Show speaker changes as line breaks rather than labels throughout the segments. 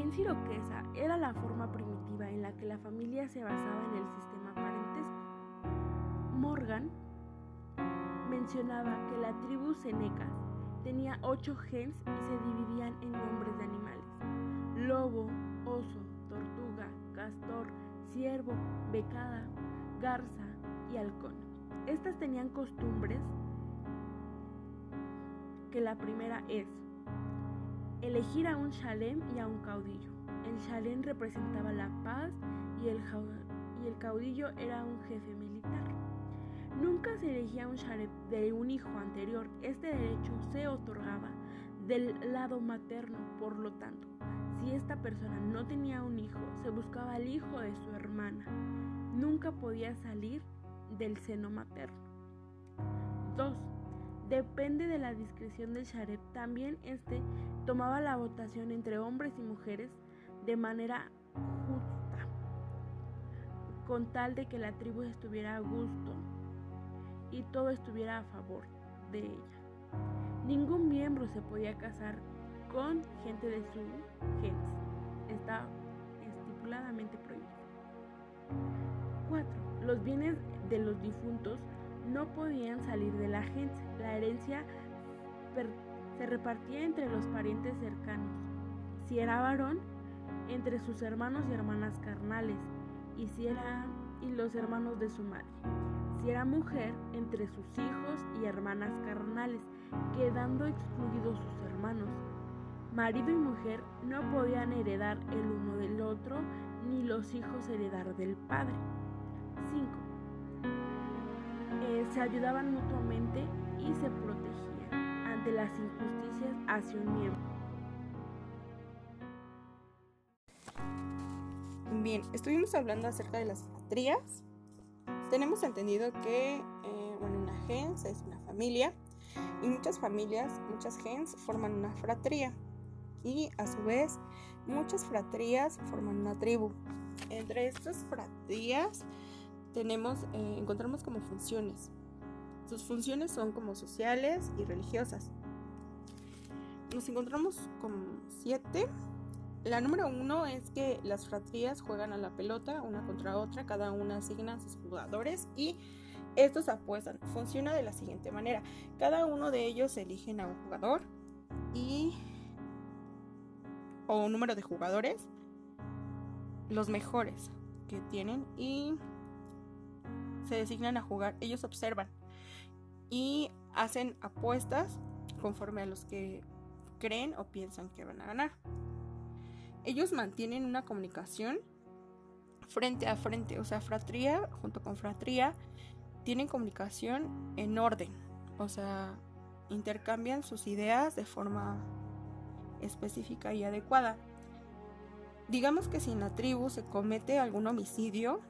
gens iroquesa era la forma primitiva en la que la familia se basaba en el sistema parentesco. Morgan mencionaba que la tribu Senecas tenía ocho gens y se dividían en nombres de animales: lobo, oso, tortuga, castor, ciervo, becada, garza y halcón. Estas tenían costumbres que la primera es elegir a un chalem y a un caudillo. El chalem representaba la paz y el, caudillo era un jefe militar. Nunca se elegía un chalem de un hijo anterior. Este derecho se otorgaba del lado materno, por lo tanto, si esta persona no tenía un hijo, se buscaba al hijo de su hermana. Nunca podía salir del seno materno. 2. Depende de la discreción del Sharep. También este tomaba la votación entre hombres y mujeres de manera justa, con tal de que la tribu estuviera a gusto y todo estuviera a favor de ella. Ningún miembro se podía casar con gente de su gens. Está estipuladamente prohibido. 4. Los bienes de los difuntos no podían salir de la gente. La herencia se repartía entre los parientes cercanos. Si era varón, entre sus hermanos y hermanas carnales, y si era y los hermanos de su madre. Si era mujer, entre sus hijos y hermanas carnales, quedando excluidos sus hermanos. Marido y mujer no podían heredar el uno del otro, ni los hijos heredar del padre. 5. Eh, se ayudaban mutuamente y se protegían ante las injusticias hacia un miembro.
Bien, estuvimos hablando acerca de las fratrías. Tenemos entendido que eh, bueno, una gens es una familia y muchas familias, muchas gens forman una fratría y a su vez muchas fratrías forman una tribu. Entre estas fratrías tenemos, eh, encontramos como funciones. Sus funciones son como sociales y religiosas. Nos encontramos con siete. La número uno es que las fratrías juegan a la pelota una contra otra, cada una asigna a sus jugadores y estos apuestan. Funciona de la siguiente manera. Cada uno de ellos eligen a un jugador y o un número de jugadores, los mejores que tienen y se designan a jugar. Ellos observan y hacen apuestas conforme a los que creen o piensan que van a ganar. Ellos mantienen una comunicación frente a frente, o sea, fratría junto con fratría tienen comunicación en orden, o sea, intercambian sus ideas de forma específica y adecuada. Digamos que si en la tribu se comete algún homicidio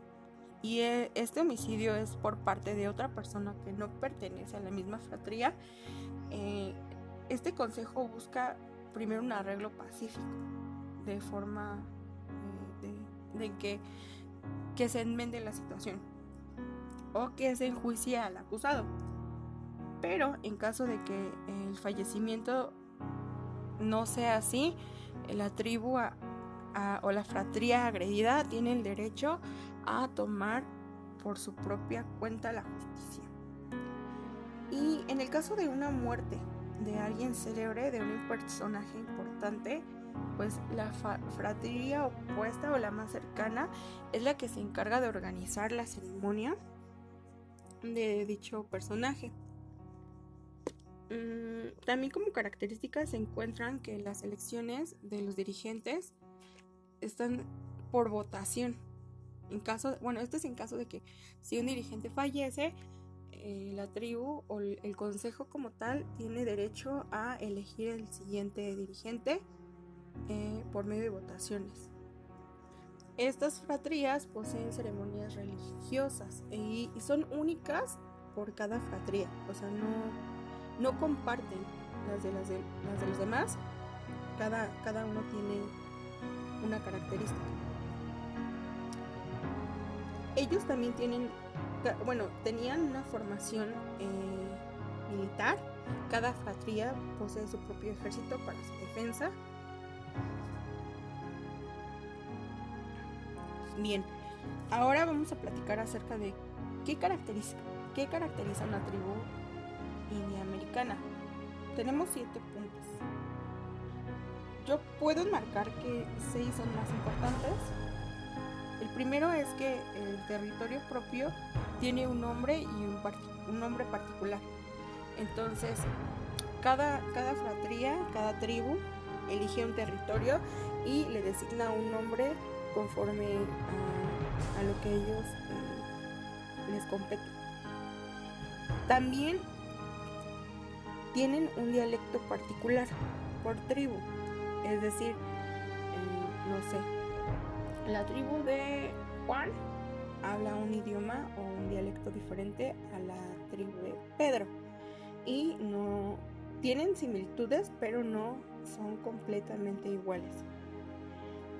y e, este homicidio es por parte de otra persona que no pertenece a la misma fratría, eh, este consejo busca primero un arreglo pacífico, de forma eh, de, que, que se enmende la situación o que se enjuicie al acusado. Pero en caso de que el fallecimiento no sea así, la tribu o la fratría agredida tiene el derecho a tomar por su propia cuenta la justicia. Y en el caso de una muerte de alguien célebre, de un personaje importante, pues la fratría opuesta o la más cercana es la que se encarga de organizar la ceremonia de dicho personaje. Mm, también como características se encuentran que las elecciones de los dirigentes están por votación. En caso, bueno, esto es en caso de que si un dirigente fallece, eh, la tribu o el consejo como tal tiene derecho a elegir el siguiente dirigente eh, por medio de votaciones. Estas fratrías poseen ceremonias religiosas y, son únicas por cada fratría, o sea, no, no comparten las de, las de, las de los demás, cada, cada uno tiene una característica. Ellos también tienen, bueno, tenían una formación eh, militar, cada fratría posee su propio ejército para su defensa Bien, ahora vamos a platicar acerca de qué caracteriza, qué caracteriza una tribu india americana. Tenemos siete puntos. Yo puedo marcar que seis son más importantes. Primero es que el territorio propio tiene un nombre y un, un nombre particular. Entonces, cada, cada fratría, cada tribu elige un territorio y le designa un nombre conforme a, lo que ellos eh, les compete. También tienen un dialecto particular por tribu, es decir, eh, no sé, la tribu de Juan habla un idioma o un dialecto diferente a la tribu de Pedro y no tienen similitudes, pero no son completamente iguales.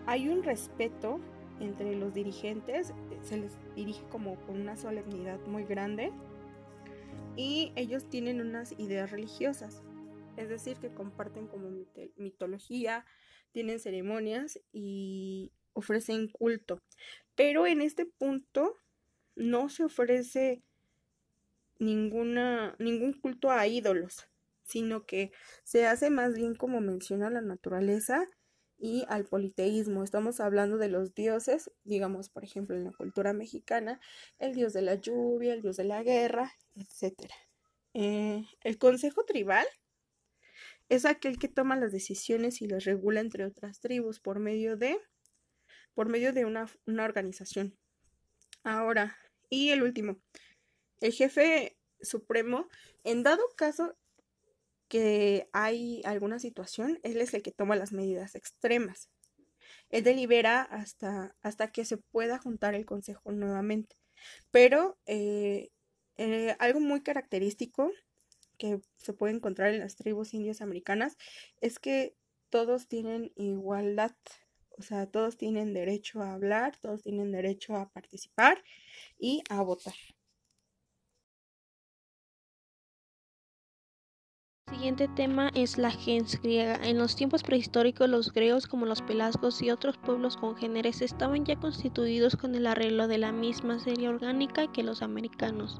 Hay un respeto entre los dirigentes, se les dirige como con una solemnidad muy grande y ellos tienen unas ideas religiosas, es decir, que comparten como mitología, tienen ceremonias y ofrecen culto. Pero en este punto no se ofrece ninguna, ningún culto a ídolos, sino que se hace más bien como menciona la naturaleza y al politeísmo. Estamos hablando de los dioses, digamos, por ejemplo, en la cultura mexicana, el dios de la lluvia, el dios de la guerra, etc. Eh, el consejo tribal es aquel que toma las decisiones y las regula entre otras tribus por medio de, por medio de una, una organización. Ahora, y el último, el jefe supremo, en dado caso que hay alguna situación, él es el que toma las medidas extremas. Él delibera hasta, hasta que se pueda juntar el consejo nuevamente. Pero eh, eh, algo muy característico que se puede encontrar en las tribus indias americanas es que todos tienen igualdad, o sea, todos tienen derecho a hablar, todos tienen derecho a participar y a votar.
siguiente tema es la gens griega. En los tiempos prehistóricos, los griegos, como los pelasgos y otros pueblos congéneres, estaban ya constituidos con el arreglo de la misma serie orgánica que los americanos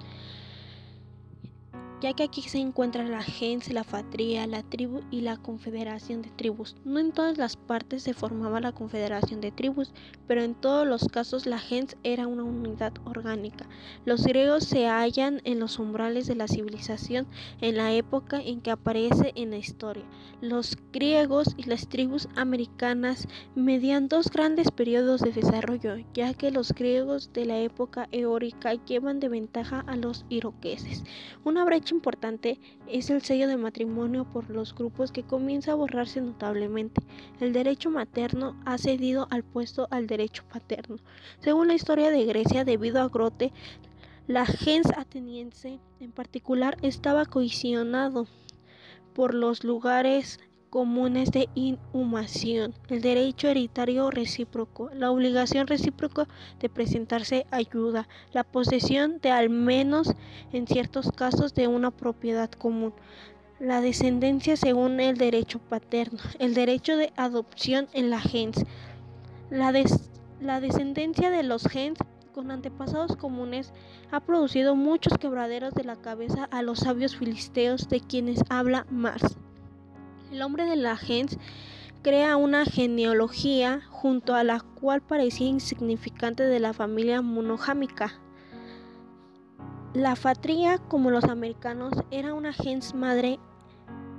ya que aquí se encuentra la gens, la fatría, la tribu y la confederación de tribus. No en todas las partes se formaba la confederación de tribus, pero en todos los casos la gens era una unidad orgánica. Los griegos se hallan en los umbrales de la civilización en la época en que aparece en la historia. Los griegos y las tribus americanas median dos grandes periodos de desarrollo, ya que los griegos de la época eórica llevan de ventaja a los iroqueses. Una brecha importante es el sello de matrimonio por los grupos que comienza a borrarse notablemente. El derecho materno ha cedido al puesto al derecho paterno. Según la historia de Grecia, debido a Grote, la gens ateniense en particular estaba cohesionado por los lugares comunes de inhumación, el derecho hereditario recíproco, la obligación recíproca de presentarse ayuda, la posesión de al menos en ciertos casos de una propiedad común, la descendencia según el derecho paterno, el derecho de adopción en la gens, la, la descendencia de los gens con antepasados comunes ha producido muchos quebraderos de la cabeza a los sabios filisteos de quienes habla Mars. El hombre de la gens crea una genealogía junto a la cual parecía insignificante de la familia monogámica. La fatría, como los americanos, era una gens madre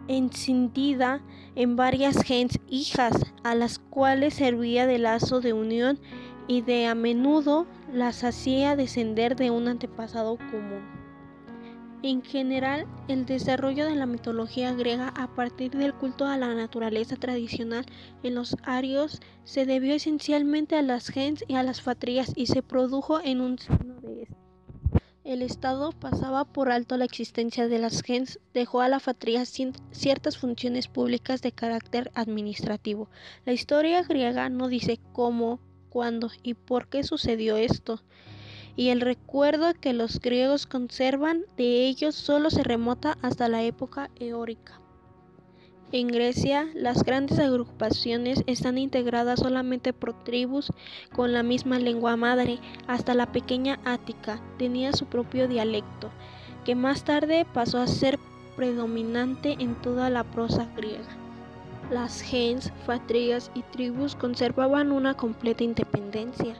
encendida en varias gens hijas, a las cuales servía de lazo de unión y de a menudo las hacía descender de un antepasado común. En general, el desarrollo de la mitología griega a partir del culto a la naturaleza tradicional en los arios se debió esencialmente a las gens y a las fatrías y se produjo en un signo de esto. El Estado pasaba por alto la existencia de las gens, dejó a la fatría ciertas funciones públicas de carácter administrativo. La historia griega no dice cómo, cuándo y por qué sucedió esto y el recuerdo que los griegos conservan de ellos solo se remota hasta la época eórica. En Grecia, las grandes agrupaciones están integradas solamente por tribus con la misma lengua madre. Hasta la pequeña Ática tenía su propio dialecto, que más tarde pasó a ser predominante en toda la prosa griega. Las gens, fatrias y tribus conservaban una completa independencia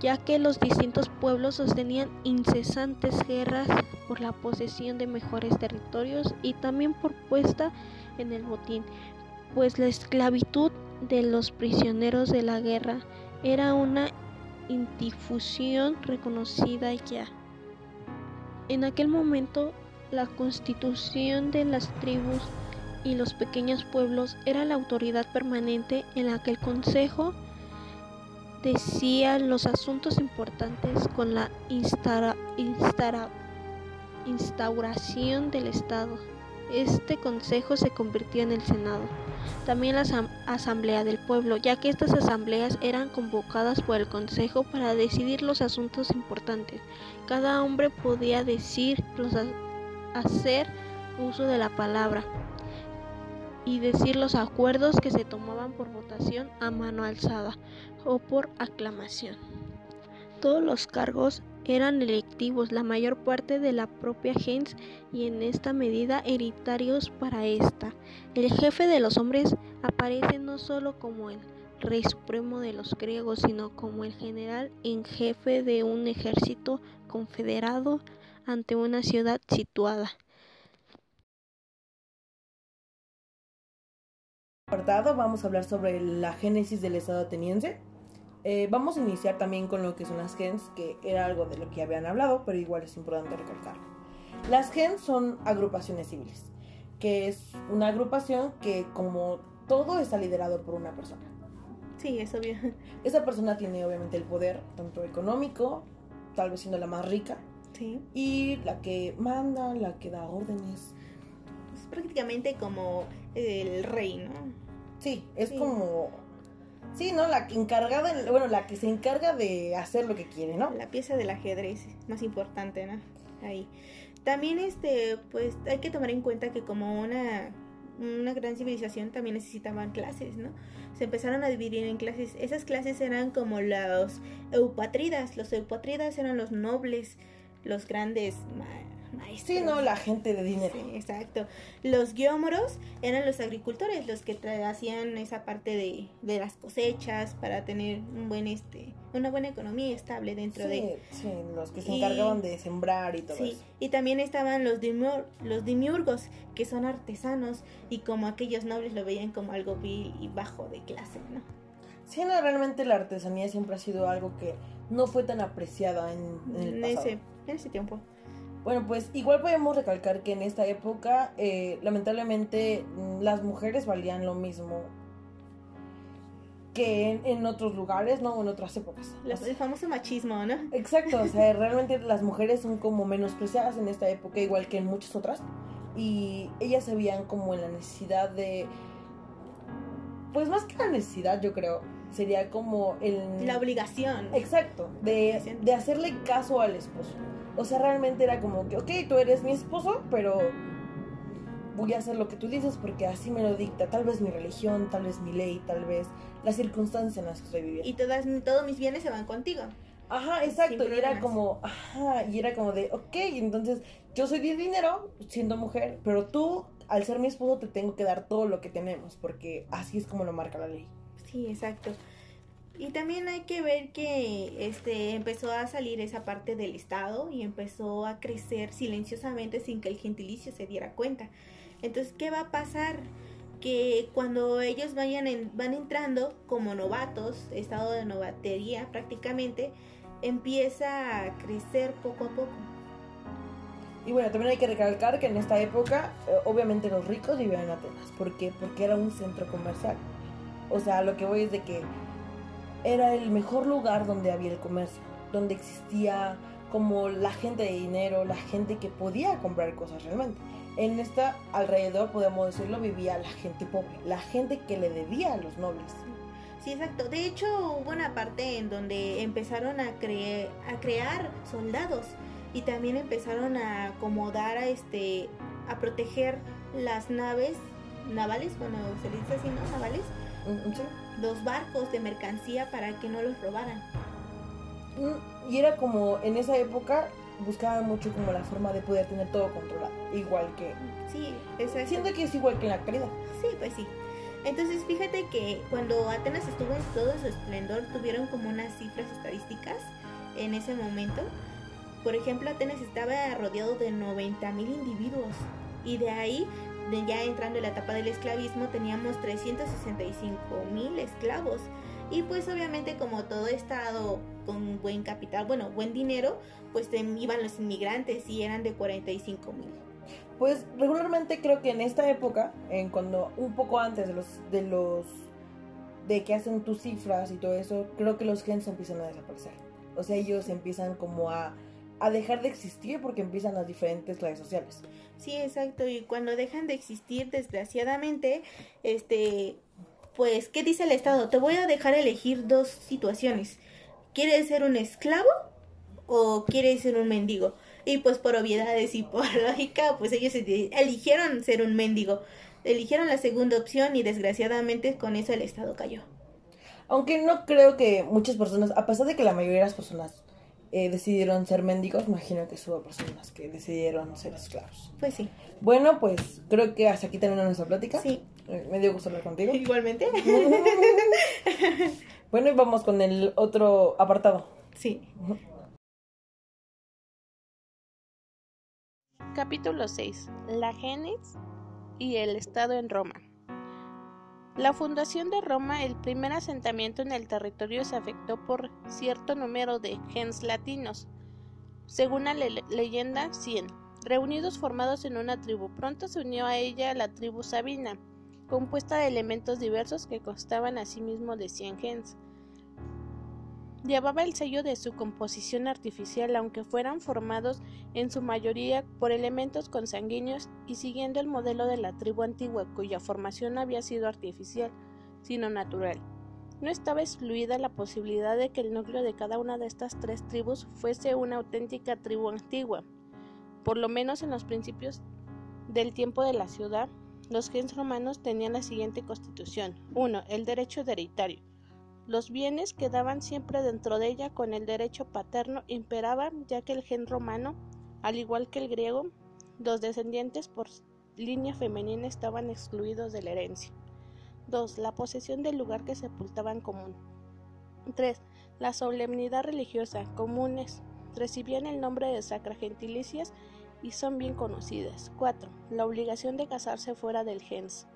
ya que los distintos pueblos sostenían incesantes guerras por la posesión de mejores territorios y también por puesta en el botín, pues la esclavitud de los prisioneros de la guerra era una institución reconocida ya. En aquel momento, la constitución de las tribus y los pequeños pueblos era la autoridad permanente en la que el Consejo decía los asuntos importantes con la instauración del Estado. Este consejo se convirtió en el Senado, también la Asamblea del Pueblo, ya que estas asambleas eran convocadas por el Consejo para decidir los asuntos importantes. Cada hombre podía decir, hacer uso de la palabra y decir los acuerdos que se tomaban por votación a mano alzada o por aclamación. Todos los cargos eran electivos, la mayor parte de la propia gens y en esta medida hereditarios para esta. El jefe de los hombres aparece no solo como el rey supremo de los griegos, sino como el general en jefe de un ejército confederado ante una ciudad situada.
Vamos a hablar sobre la génesis del Estado ateniense. Eh, vamos a iniciar también con lo que son las gens, que era algo de lo que habían hablado, pero igual es importante recalcarlo. Las gens son agrupaciones civiles, que es una agrupación que como todo está liderado por una persona.
Sí, es obvio.
Esa persona tiene obviamente el poder, tanto económico, tal vez siendo la más rica,
sí.
y la que manda, la que da órdenes.
Prácticamente como el rey, ¿no?
Sí, es como Sí, ¿no? La encargada, bueno, la que se encarga de hacer lo que quiere, ¿no?
La pieza del ajedrez más importante, ¿no? Ahí. También, este, pues, hay que tomar en cuenta que como una, una gran civilización también necesitaban clases, ¿no? Se empezaron a dividir en clases. Esas clases eran como los eupatridas. Los eupatridas eran los nobles, los grandes
Sí, no, la gente de dinero.
Sí, exacto. Los guiómoros eran los agricultores, los que hacían esa parte de, de, las cosechas para tener un buen este una buena economía estable dentro de
Sí, los que se encargaban de sembrar y todo sí, eso.
Y también estaban los, los dimiurgos, que son artesanos y como aquellos nobles lo veían como algo vil y bajo de clase, ¿no?
Sí, no, realmente la artesanía siempre ha sido algo que no fue tan apreciada en, el pasado.
Ese, en ese tiempo.
Bueno, pues igual podemos recalcar que en esta época, eh, lamentablemente, mm, las mujeres valían lo mismo que en, otros lugares, ¿no? En otras épocas.
el famoso machismo, ¿no?
Exacto, o sea, realmente las mujeres son como menospreciadas en esta época, igual que en muchas otras. Y ellas se veían como en la necesidad de... Pues más que la necesidad, yo creo, sería como el...
La obligación.
Exacto, de, de hacerle caso al esposo. O sea, realmente era como que, ok, tú eres mi esposo, pero voy a hacer lo que tú dices porque así me lo dicta tal vez mi religión, tal vez mi ley, tal vez las circunstancias en las que estoy viviendo.
Y todas, todos mis bienes se van contigo.
Ajá, exacto. Y era como, ajá, y era como de, ok, entonces yo soy de dinero siendo mujer, pero tú, al ser mi esposo, te tengo que dar todo lo que tenemos, porque así es como lo marca la ley.
Sí, exacto. Y también hay que ver que este empezó a salir esa parte del Estado y empezó a crecer silenciosamente sin que el gentilicio se diera cuenta. Entonces, ¿qué va a pasar? Que cuando ellos vayan van entrando como novatos, estado de novatería prácticamente, empieza a crecer poco a poco.
Y bueno, también hay que recalcar que en esta época, eh, obviamente los ricos vivían en Atenas. ¿Por qué? Porque era un centro comercial. O sea, lo que voy es de que era el mejor lugar donde había el comercio, donde existía como la gente de dinero, la gente que podía comprar cosas realmente. En esta alrededor, podemos decirlo, vivía la gente pobre, la gente que le debía a los nobles.
Sí, exacto. De hecho, hubo una parte en donde empezaron a, a crear soldados y también empezaron a acomodar a este a proteger las naves navales, bueno, se dice así, ¿no? Navales,
Mm, sí.
Los barcos de mercancía para que no los robaran.
Y era como, en esa época, buscaban mucho como la forma de poder tener todo controlado. Igual que...
Sí, exacto.
Siento que es igual que en la actualidad.
Sí, pues sí. Entonces, fíjate que cuando Atenas estuvo en todo su esplendor, tuvieron como unas cifras estadísticas en ese momento. Por ejemplo, Atenas estaba rodeado de 90 mil individuos y de ahí, ya entrando en la etapa del esclavismo, teníamos 365 mil esclavos. Y pues obviamente como todo estado con buen capital, bueno, buen dinero, pues iban los inmigrantes y eran de 45 mil.
Pues regularmente creo que en esta época, en cuando un poco antes de los de los de que hacen tus cifras y todo eso, creo que los gens empiezan a desaparecer. O sea, ellos empiezan como a, a dejar de existir porque empiezan las diferentes redes sociales.
Sí, exacto. Y cuando dejan de existir, desgraciadamente, este, pues, ¿qué dice el Estado? Te voy a dejar elegir dos situaciones. ¿Quieres ser un esclavo o quieres ser un mendigo? Y pues por obviedades y por lógica, pues ellos eli- eligieron ser un mendigo. Eligieron la segunda opción y desgraciadamente con eso el Estado cayó.
Aunque no creo que muchas personas, a pesar de que la mayoría de las personas eh, decidieron ser mendigos, imagino que hubo personas que decidieron ser esclavos.
Pues sí.
Bueno, pues creo que hasta aquí termina nuestra plática.
Sí.
Eh, Me dio gusto hablar contigo.
Igualmente.
bueno, y vamos con el otro apartado.
Sí.
Capítulo 6. La genes y el Estado en Roma. La fundación de Roma, el primer asentamiento en el territorio, se afectó por cierto número de gens latinos. Según la le- leyenda, 100. Reunidos formados en una tribu, pronto se unió a ella la tribu Sabina, compuesta de elementos diversos que constaban asimismo de 100 gens. Llevaba el sello de su composición artificial, aunque fueran formados en su mayoría por elementos consanguíneos y siguiendo el modelo de la tribu antigua cuya formación había sido artificial, sino natural. No estaba excluida la posibilidad de que el núcleo de cada una de estas tres tribus fuese una auténtica tribu antigua. Por lo menos en los principios del tiempo de la ciudad, los gens romanos tenían la siguiente constitución. 1. El derecho hereditario. Los bienes quedaban siempre dentro de ella con el derecho paterno imperaba ya que el gen romano al igual que el griego, los descendientes por línea femenina estaban excluidos de la herencia. 2. La posesión del lugar que sepultaban común. 3. La solemnidad religiosa comunes recibían el nombre de sacra gentilicias y son bien conocidas. 4. La obligación de casarse fuera del gens.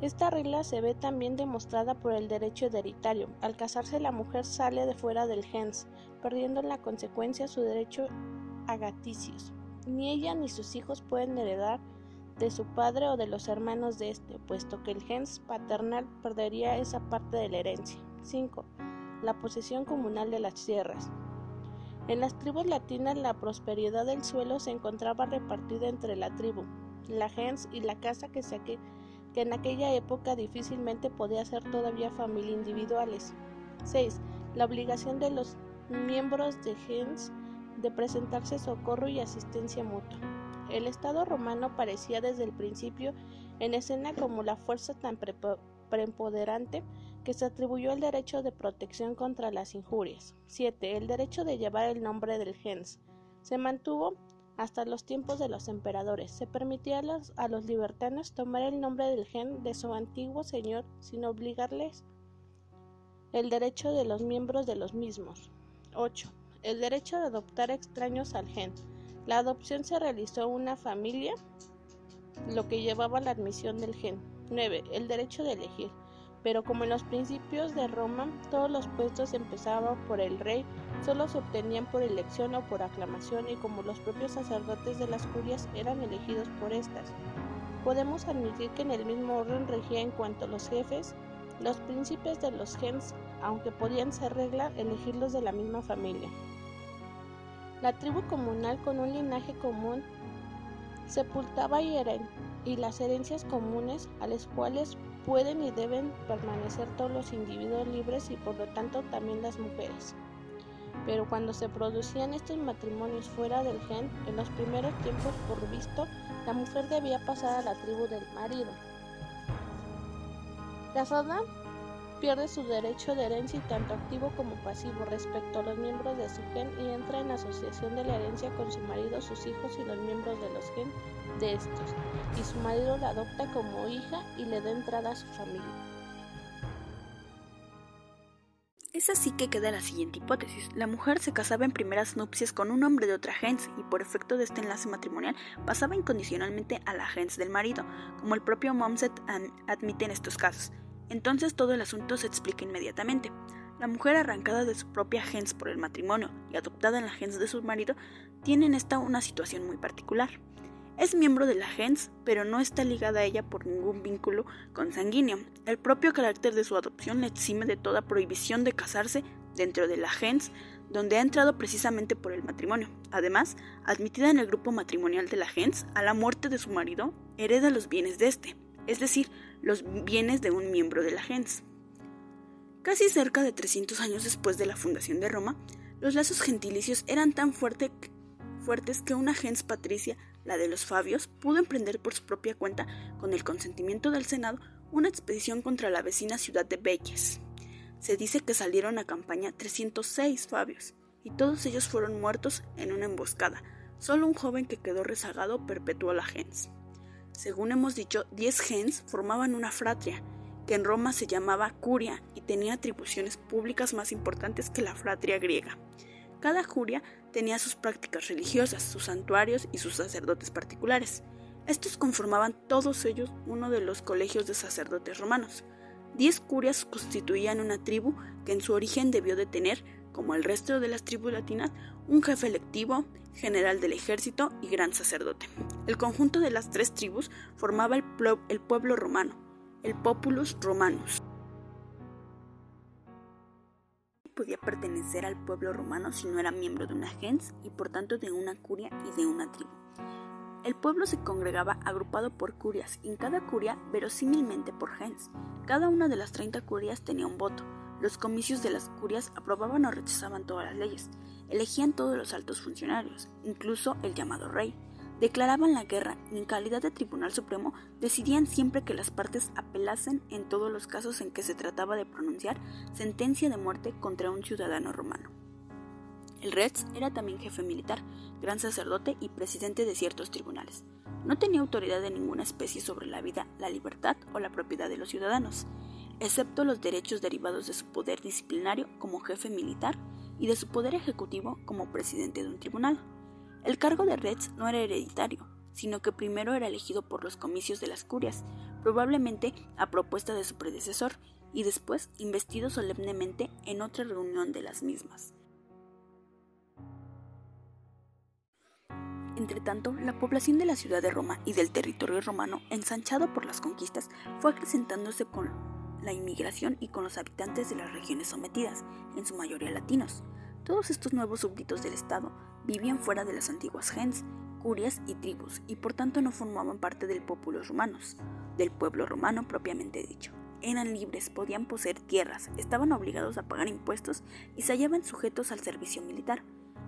Esta regla se ve también demostrada por el derecho hereditario. Al casarse la mujer sale de fuera del gens, perdiendo en la consecuencia su derecho agaticios. Ni ella ni sus hijos pueden heredar de su padre o de los hermanos de este, puesto que el gens paternal perdería esa parte de la herencia. 5. La posesión comunal de las tierras. En las tribus latinas la prosperidad del suelo se encontraba repartida entre la tribu, la gens y la casa que, se que en aquella época difícilmente podía ser todavía familia individuales. 6. La obligación de los miembros de gens de presentarse socorro y asistencia mutua. El Estado romano parecía desde el principio en escena como la fuerza tan preponderante que se atribuyó el derecho de protección contra las injurias. 7. El derecho de llevar el nombre del gens. Se mantuvo hasta los tiempos de los emperadores. Se permitía a los, a los libertanos tomar el nombre del gen de su antiguo señor sin obligarles el derecho de los miembros de los mismos. 8 el derecho de adoptar extraños al gen. La adopción se realizó una familia, lo que llevaba a la admisión del gen. 9. El derecho de elegir. Pero como en los principios de Roma, todos los puestos empezaban por el rey, solo se obtenían por elección o por aclamación y como los propios sacerdotes de las curias eran elegidos por estas. Podemos admitir que en el mismo orden regía en cuanto a los jefes, los príncipes de los gens, aunque podían ser regla elegirlos de la misma familia. La tribu comunal con un linaje común sepultaba y, y las herencias comunes a las cuales pueden y deben permanecer todos los individuos libres y por lo tanto también las mujeres. Pero cuando se producían estos matrimonios fuera del gen, en los primeros tiempos por visto, la mujer debía pasar a la tribu del marido. Casada pierde su derecho de herencia tanto activo como pasivo respecto a los miembros de su gen y entra en asociación de la herencia con su marido, sus hijos y los miembros de los gen de estos, y su marido la adopta como hija y le da entrada a su familia.
Es así que queda la siguiente hipótesis. La mujer se casaba en primeras nupcias con un hombre de otra gens y por efecto de este enlace matrimonial pasaba incondicionalmente a la gens del marido, como el propio Momset admite en estos casos. Entonces todo el asunto se explica inmediatamente. La mujer arrancada de su propia gens por el matrimonio y adoptada en la gens de su marido tiene en esta una situación muy particular. Es miembro de la gens, pero no está ligada a ella por ningún vínculo consanguíneo. El propio carácter de su adopción le exime de toda prohibición de casarse dentro de la gens, donde ha entrado precisamente por el matrimonio. Además, admitida en el grupo matrimonial de la gens, a la muerte de su marido, hereda los bienes de este es decir, los bienes de un miembro de la gens. Casi cerca de 300 años después de la fundación de Roma, los lazos gentilicios eran tan fuertes que una gens patricia, la de los Fabios, pudo emprender por su propia cuenta, con el consentimiento del Senado, una expedición contra la vecina ciudad de Belles. Se dice que salieron a campaña 306 Fabios, y todos ellos fueron muertos en una emboscada. Solo un joven que quedó rezagado perpetuó la gens. Según hemos dicho, diez gens formaban una fratria, que en Roma se llamaba curia y tenía atribuciones públicas más importantes que la fratria griega. Cada curia tenía sus prácticas religiosas, sus santuarios y sus sacerdotes particulares. Estos conformaban todos ellos uno de los colegios de sacerdotes romanos. Diez curias constituían una tribu que en su origen debió de tener, como el resto de las tribus latinas, un jefe electivo, general del ejército y gran sacerdote. El conjunto de las tres tribus formaba el, el pueblo romano, el populus romanus. Podía pertenecer al pueblo romano si no era miembro de una gens y por tanto de una curia y de una tribu. El pueblo se congregaba agrupado por curias y en cada curia verosímilmente por gens. Cada una de las 30 curias tenía un voto. Los comicios de las curias aprobaban o rechazaban todas las leyes elegían todos los altos funcionarios, incluso el llamado rey. Declaraban la guerra y en calidad de Tribunal Supremo decidían siempre que las partes apelasen en todos los casos en que se trataba de pronunciar sentencia de muerte contra un ciudadano romano. El Rex era también jefe militar, gran sacerdote y presidente de ciertos tribunales. No tenía autoridad de ninguna especie sobre la vida, la libertad o la propiedad de los ciudadanos, excepto los derechos derivados de su poder disciplinario como jefe militar y de su poder ejecutivo como presidente de un tribunal. El cargo de Retz no era hereditario, sino que primero era elegido por los comicios de las curias, probablemente a propuesta de su predecesor, y después investido solemnemente en otra reunión de las mismas. Entretanto, la población de la ciudad de Roma y del territorio romano, ensanchado por las conquistas, fue acrecentándose con la inmigración y con los habitantes de las regiones sometidas, en su mayoría latinos. Todos estos nuevos súbditos del Estado vivían fuera de las antiguas gens, curias y tribus, y por tanto no formaban parte del pueblo romanos, del pueblo romano propiamente dicho. Eran libres, podían poseer tierras, estaban obligados a pagar impuestos y se hallaban sujetos al servicio militar,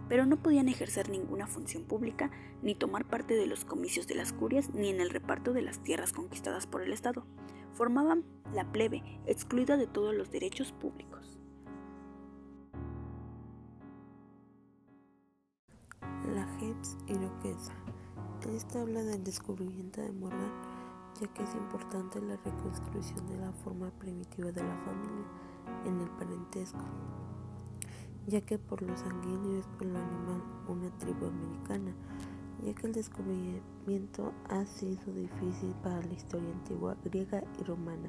pero no podían ejercer ninguna función pública, ni tomar parte de los comicios de las curias, ni en el reparto de las tierras conquistadas por el Estado formaban la plebe, excluida de todos los derechos públicos.
La gens iroquesa. Esta habla del descubrimiento de Morgan, ya que es importante la reconstrucción de la forma primitiva de la familia en el parentesco, ya que por lo sanguíneo es por lo animal una tribu americana ya que el descubrimiento ha sido difícil para la historia antigua griega y romana,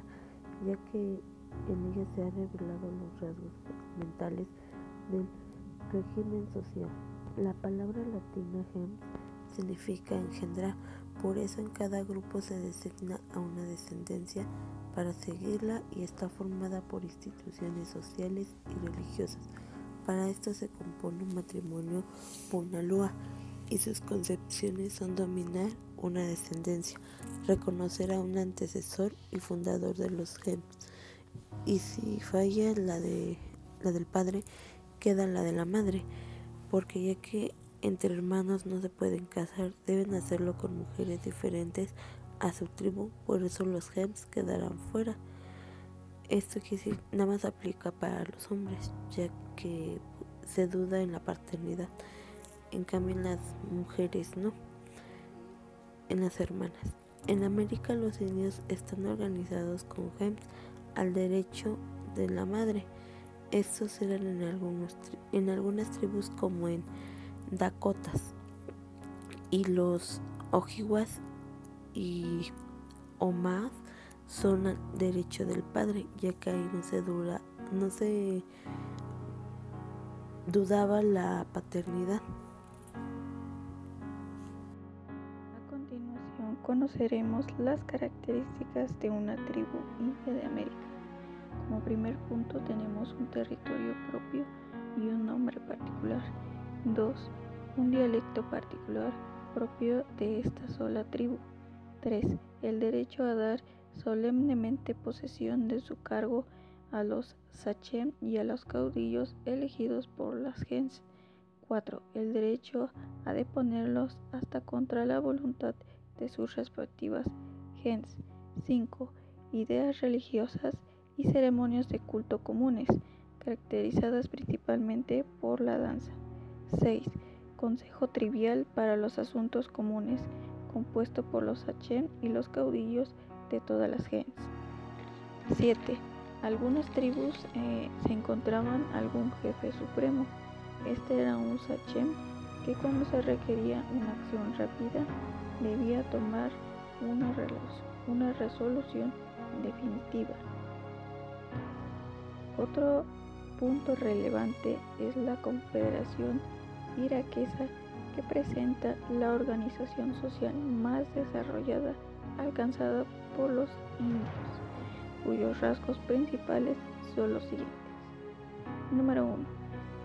ya que en ella se han revelado los rasgos mentales del régimen social. La palabra latina gens significa engendrar, por eso en cada grupo se designa a una descendencia para seguirla y está formada por instituciones sociales y religiosas. Para esto se compone un matrimonio lua y sus concepciones son dominar una descendencia, reconocer a un antecesor y fundador de los genes. Y si falla la, de, la del padre, queda la de la madre, porque ya que entre hermanos no se pueden casar, deben hacerlo con mujeres diferentes a su tribu, por eso los gems quedarán fuera. Esto decir, nada más aplica para los hombres, ya que se duda en la paternidad. En cambio, las mujeres no. En las hermanas. En América los indios están organizados con gems al derecho de la madre. Estos eran en, algunas tribus como en Dakotas. Y los Ojibwas y Omas son al derecho del padre, ya que ahí no se dudaba la paternidad.
A continuación conoceremos las características de una tribu india de América. Como primer punto tenemos un territorio propio y un nombre particular. 2. Un dialecto particular propio de esta sola tribu. 3. El derecho a dar solemnemente posesión de su cargo a los sachem y a los caudillos elegidos por las gens. 4. El derecho a deponerlos hasta contra la voluntad de sus respectivas gens. 5. Ideas religiosas y ceremonias de culto comunes, caracterizadas principalmente por la danza. 6. Consejo trivial para los asuntos comunes, compuesto por los sachem y los caudillos de todas las gentes. 7. Algunas tribus eh, se encontraban algún jefe supremo. Este era un sachem que cuando se requería una acción rápida debía tomar una, una resolución definitiva. Otro punto relevante es la Confederación Iraquesa que presenta la organización social más desarrollada alcanzada por los indios, cuyos rasgos principales son los siguientes. Número 1.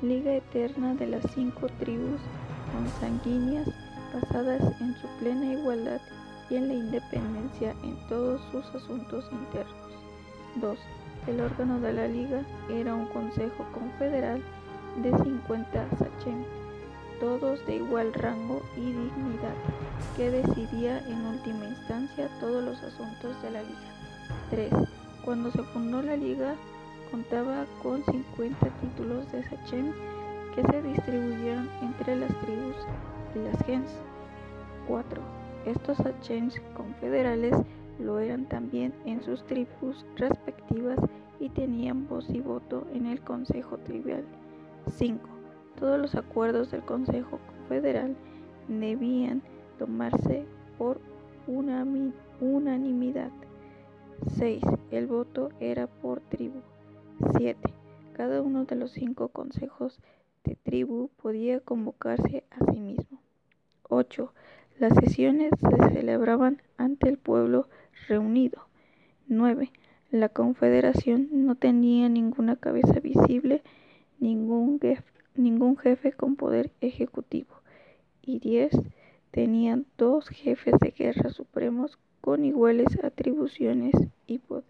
Liga eterna de las cinco tribus consanguíneas basadas en su plena igualdad y en la independencia en todos sus asuntos internos. 2. El órgano de la liga era un consejo confederal de 50 sachem, todos de igual rango y dignidad, que decidía en última instancia todos los asuntos de la liga. 3. Cuando se fundó la liga, contaba con 50 títulos de Sachem que se distribuyeron entre las tribus y las gens. 4. Estos Sachems confederales lo eran también en sus tribus respectivas y tenían voz y voto en el Consejo Trivial. 5. Todos los acuerdos del Consejo Confederal debían tomarse por unanimidad. 6. El voto era por tribu. 7. Cada uno de los cinco consejos de tribu podía convocarse a sí mismo. 8. Las sesiones se celebraban ante el pueblo reunido. 9. La confederación no tenía ninguna cabeza visible, ningún jefe, ningún jefe con poder ejecutivo. Y 10 tenían dos jefes de guerra supremos con iguales atribuciones y poder.